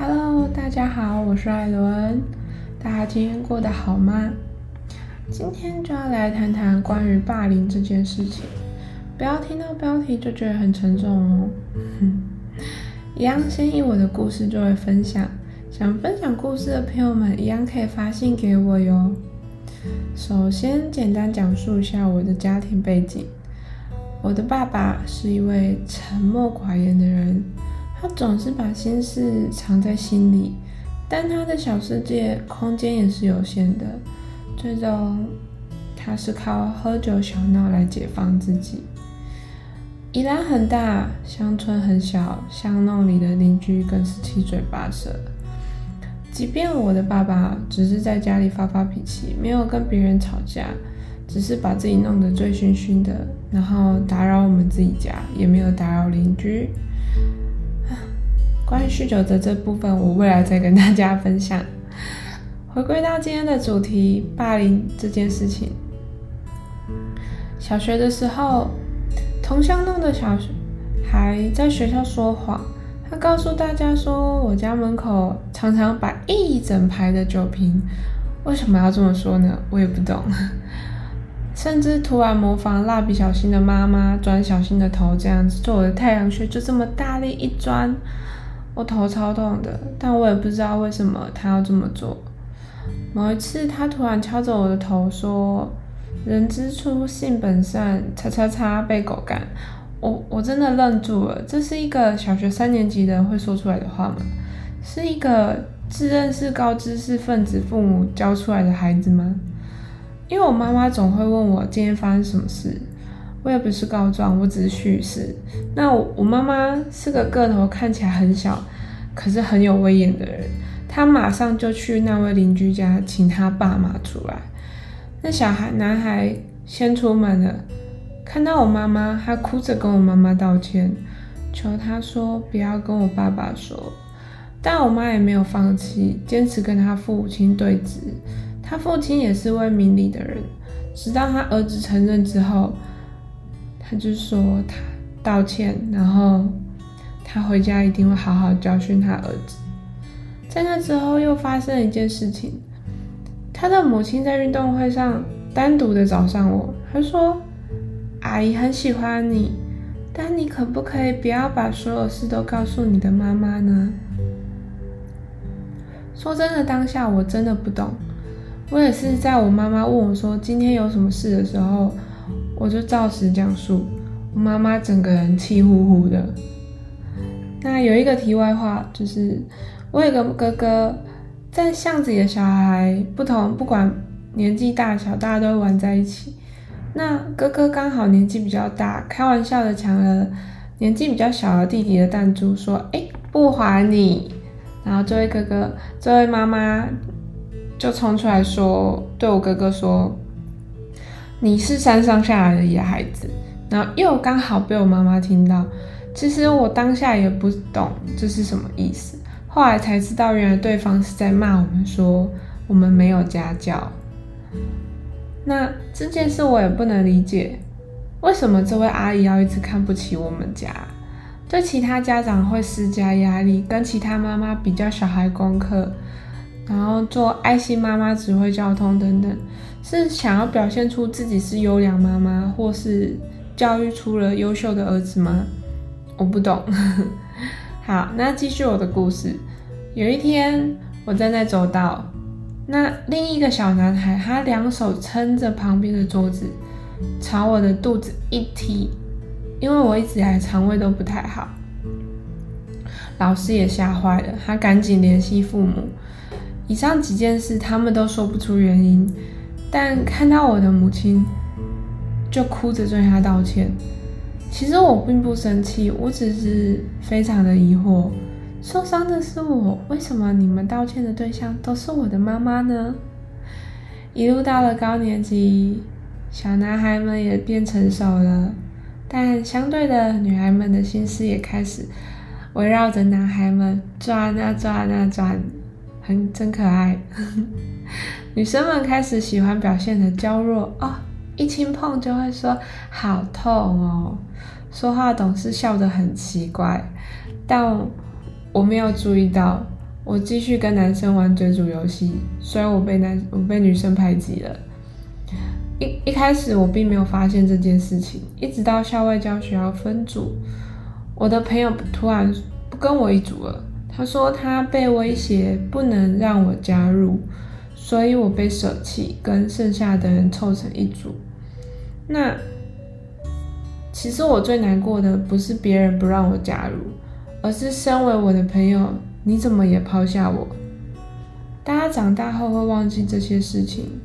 Hello，大家好，我是艾伦。大家今天过得好吗？今天就要来谈谈关于霸凌这件事情。不要听到标题就觉得很沉重哦。一样，先以我的故事作为分享。想分享故事的朋友们，一样可以发信给我哟。首先，简单讲述一下我的家庭背景。我的爸爸是一位沉默寡言的人，他总是把心事藏在心里，但他的小世界空间也是有限的。最终，他是靠喝酒小闹来解放自己。宜兰很大，乡村很小，巷弄里的邻居更是七嘴八舌。即便我的爸爸只是在家里发发脾气，没有跟别人吵架，只是把自己弄得醉醺醺的，然后打扰我们自己家，也没有打扰邻居。关于酗酒的这部分，我未来再跟大家分享。回归到今天的主题，霸凌这件事情。小学的时候，同乡弄的小孩在学校说谎。他告诉大家说，我家门口常常摆一整排的酒瓶，为什么要这么说呢？我也不懂。甚至突然模仿蜡笔小新的妈妈钻小新的头这样子做我的太阳穴，就这么大力一钻，我头超痛的。但我也不知道为什么他要这么做。某一次，他突然敲着我的头说：“人之初，性本善，叉叉叉被狗干。”我我真的愣住了，这是一个小学三年级的人会说出来的话吗？是一个自认是高知识分子父母教出来的孩子吗？因为我妈妈总会问我今天发生什么事，我也不是告状，我只是叙事。那我我妈妈是个个头看起来很小，可是很有威严的人，她马上就去那位邻居家请他爸妈出来。那小孩男孩先出门了。看到我妈妈，他哭着跟我妈妈道歉，求她说不要跟我爸爸说。但我妈也没有放弃，坚持跟他父亲对峙。他父亲也是位明理的人，直到他儿子承认之后，他就说他道歉，然后他回家一定会好好教训他儿子。在那之后又发生了一件事情，他的母亲在运动会上单独的找上我，他说。阿姨很喜欢你，但你可不可以不要把所有事都告诉你的妈妈呢？说真的，当下我真的不懂。我也是在我妈妈问我说今天有什么事的时候，我就照实讲述。我妈妈整个人气呼呼的。那有一个题外话，就是我有个哥哥，在巷子里的小孩不同，不管年纪大小，大家都会玩在一起。那哥哥刚好年纪比较大，开玩笑的抢了年纪比较小的弟弟的弹珠，说：“哎，不还你！”然后这位哥哥，这位妈妈就冲出来说：“对我哥哥说，你是山上下来的野孩子。”然后又刚好被我妈妈听到。其实我当下也不懂这是什么意思，后来才知道，原来对方是在骂我们说我们没有家教。那这件事我也不能理解，为什么这位阿姨要一直看不起我们家，对其他家长会施加压力，跟其他妈妈比较小孩功课，然后做爱心妈妈、指挥交通等等，是想要表现出自己是优良妈妈，或是教育出了优秀的儿子吗？我不懂。好，那继续我的故事。有一天，我站在走道。那另一个小男孩，他两手撑着旁边的桌子，朝我的肚子一踢，因为我一直以来肠胃都不太好。老师也吓坏了，他赶紧联系父母。以上几件事，他们都说不出原因，但看到我的母亲，就哭着对他道歉。其实我并不生气，我只是非常的疑惑。受伤的是我，为什么你们道歉的对象都是我的妈妈呢？一路到了高年级，小男孩们也变成熟了，但相对的，女孩们的心思也开始围绕着男孩们转啊转啊转，很真可爱。女生们开始喜欢表现的娇弱哦，一轻碰就会说好痛哦，说话总是笑得很奇怪，但。我没有注意到，我继续跟男生玩追逐游戏，虽然我被男我被女生排挤了。一一开始我并没有发现这件事情，一直到校外教学要分组，我的朋友突然不跟我一组了。他说他被威胁不能让我加入，所以我被舍弃，跟剩下的人凑成一组。那其实我最难过的不是别人不让我加入，而是身为我的朋友，你怎么也抛下我？大家长大后会忘记这些事情，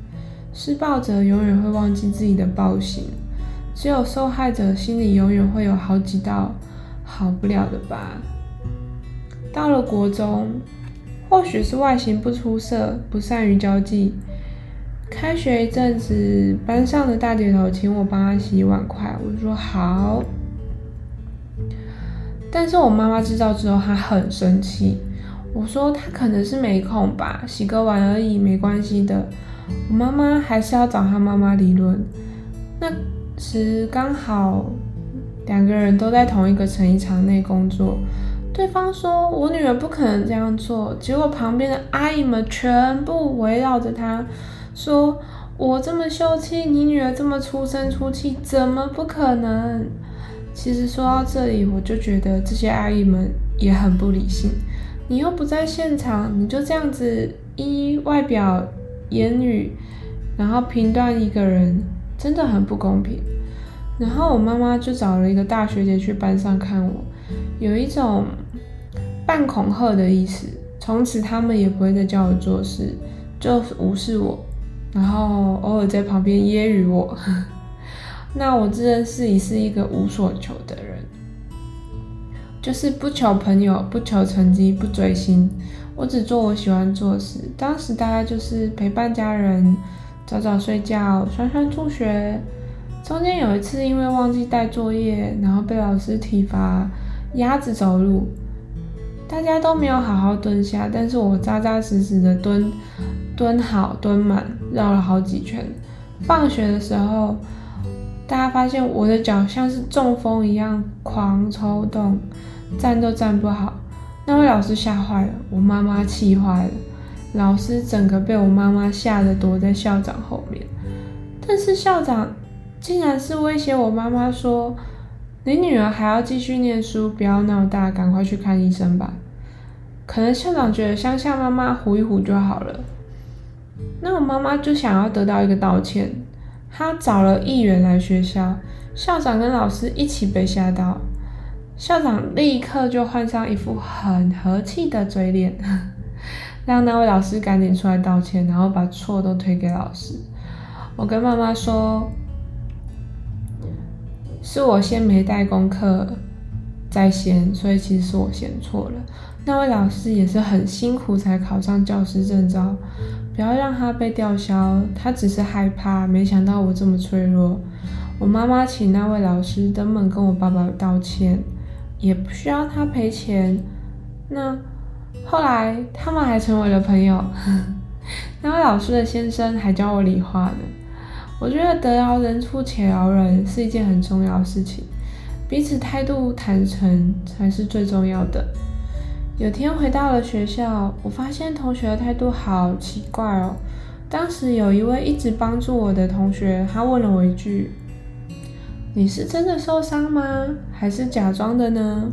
施暴者永远会忘记自己的暴行，只有受害者心里永远会有好几道好不了的疤。到了国中，或许是外形不出色，不善于交际。开学一阵子，班上的大姐头请我帮她洗碗筷，我说好。但是我妈妈知道之后，她很生气。我说她可能是没空吧，洗个碗而已，没关系的。我妈妈还是要找她妈妈理论。那时刚好两个人都在同一个成衣厂内工作。对方说：“我女儿不可能这样做。”结果旁边的阿姨们全部围绕着她，说：“我这么秀气，你女儿这么出声出气，怎么不可能？”其实说到这里，我就觉得这些阿姨们也很不理性。你又不在现场，你就这样子依外表、言语，然后评断一个人，真的很不公平。然后我妈妈就找了一个大学姐去班上看我。有一种半恐吓的意思，从此他们也不会再叫我做事，就无视我，然后偶尔在旁边揶揄我。那我自认自己是一个无所求的人，就是不求朋友，不求成绩，不追星，我只做我喜欢做事。当时大概就是陪伴家人，早早睡觉，酸酸助学。中间有一次因为忘记带作业，然后被老师体罚。鸭子走路，大家都没有好好蹲下，但是我扎扎实实的蹲，蹲好蹲满，绕了好几圈。放学的时候，大家发现我的脚像是中风一样狂抽动，站都站不好。那位老师吓坏了，我妈妈气坏了，老师整个被我妈妈吓得躲在校长后面。但是校长竟然是威胁我妈妈说。你女儿还要继续念书，不要闹大，赶快去看医生吧。可能校长觉得乡下妈妈唬一唬就好了。那我妈妈就想要得到一个道歉，她找了议员来学校，校长跟老师一起被吓到。校长立刻就换上一副很和气的嘴脸，让那位老师赶紧出来道歉，然后把错都推给老师。我跟妈妈说。是我先没带功课在先，所以其实是我先错了。那位老师也是很辛苦才考上教师证照，不要让他被吊销，他只是害怕，没想到我这么脆弱。我妈妈请那位老师登门跟我爸爸道歉，也不需要他赔钱。那后来他们还成为了朋友，那位老师的先生还教我理化呢。我觉得得饶人处且饶人是一件很重要的事情，彼此态度坦诚才是最重要的。有天回到了学校，我发现同学的态度好奇怪哦。当时有一位一直帮助我的同学，他问了我一句：“你是真的受伤吗？还是假装的呢？”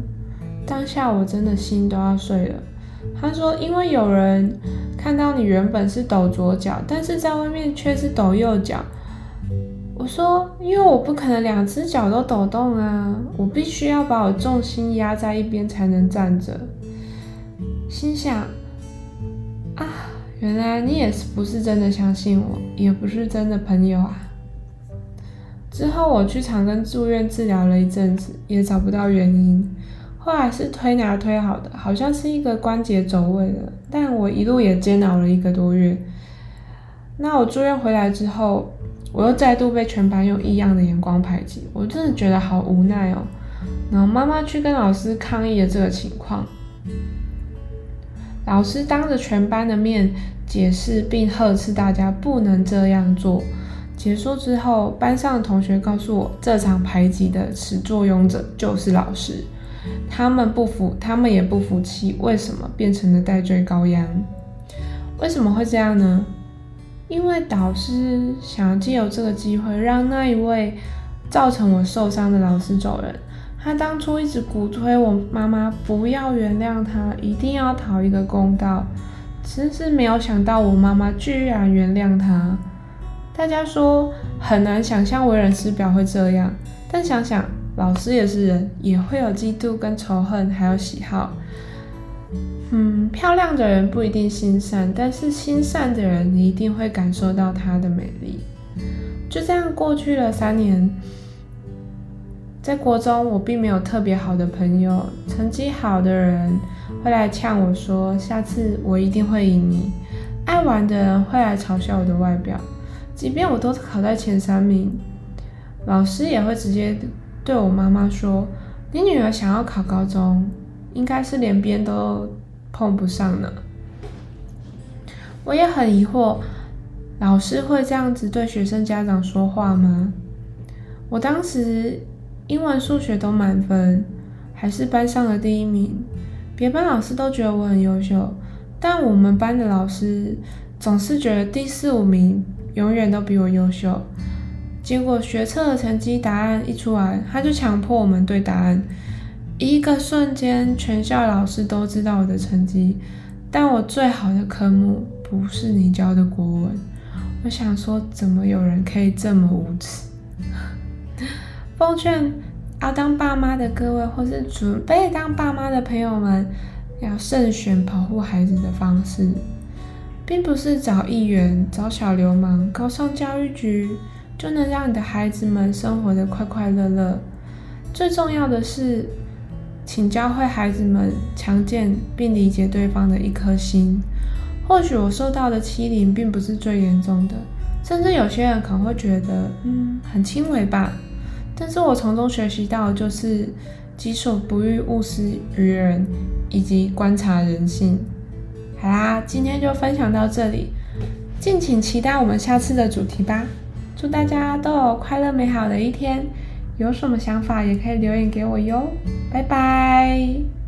当下我真的心都要碎了。他说：“因为有人看到你原本是抖左脚，但是在外面却是抖右脚。”我说，因为我不可能两只脚都抖动啊，我必须要把我重心压在一边才能站着。心想，啊，原来你也是不是真的相信我，也不是真的朋友啊。之后我去长庚住院治疗了一阵子，也找不到原因，后来是推拿推好的，好像是一个关节走位了，但我一路也煎熬了一个多月。那我住院回来之后。我又再度被全班用异样的眼光排挤，我真的觉得好无奈哦。然后妈妈去跟老师抗议了这个情况，老师当着全班的面解释并呵斥大家不能这样做。结束之后，班上的同学告诉我，这场排挤的始作俑者就是老师。他们不服，他们也不服气，为什么变成了代罪羔羊？为什么会这样呢？因为导师想要借由这个机会，让那一位造成我受伤的老师走人。他当初一直鼓吹我妈妈不要原谅他，一定要讨一个公道。真是没有想到，我妈妈居然原谅他。大家说很难想象为人师表会这样，但想想老师也是人，也会有嫉妒跟仇恨，还有喜好。嗯，漂亮的人不一定心善，但是心善的人，你一定会感受到她的美丽。就这样过去了三年，在国中我并没有特别好的朋友，成绩好的人会来呛我说下次我一定会赢你，爱玩的人会来嘲笑我的外表，即便我都考在前三名，老师也会直接对我妈妈说，你女儿想要考高中，应该是连边都。碰不上呢，我也很疑惑，老师会这样子对学生家长说话吗？我当时英文、数学都满分，还是班上的第一名，别班老师都觉得我很优秀，但我们班的老师总是觉得第四五名永远都比我优秀。结果学测的成绩答案一出来，他就强迫我们对答案。一个瞬间，全校老师都知道我的成绩，但我最好的科目不是你教的国文。我想说，怎么有人可以这么无耻？奉劝要当爸妈的各位，或是准备当爸妈的朋友们，要慎选保护孩子的方式，并不是找议员、找小流氓、告上教育局就能让你的孩子们生活的快快乐乐。最重要的是。请教会孩子们强健并理解对方的一颗心。或许我受到的欺凌并不是最严重的，甚至有些人可能会觉得，嗯，很轻微吧。但是我从中学习到就是己所不欲，勿施于人，以及观察人性。好啦，今天就分享到这里，敬请期待我们下次的主题吧。祝大家都有快乐美好的一天。有什么想法也可以留言给我哟，拜拜。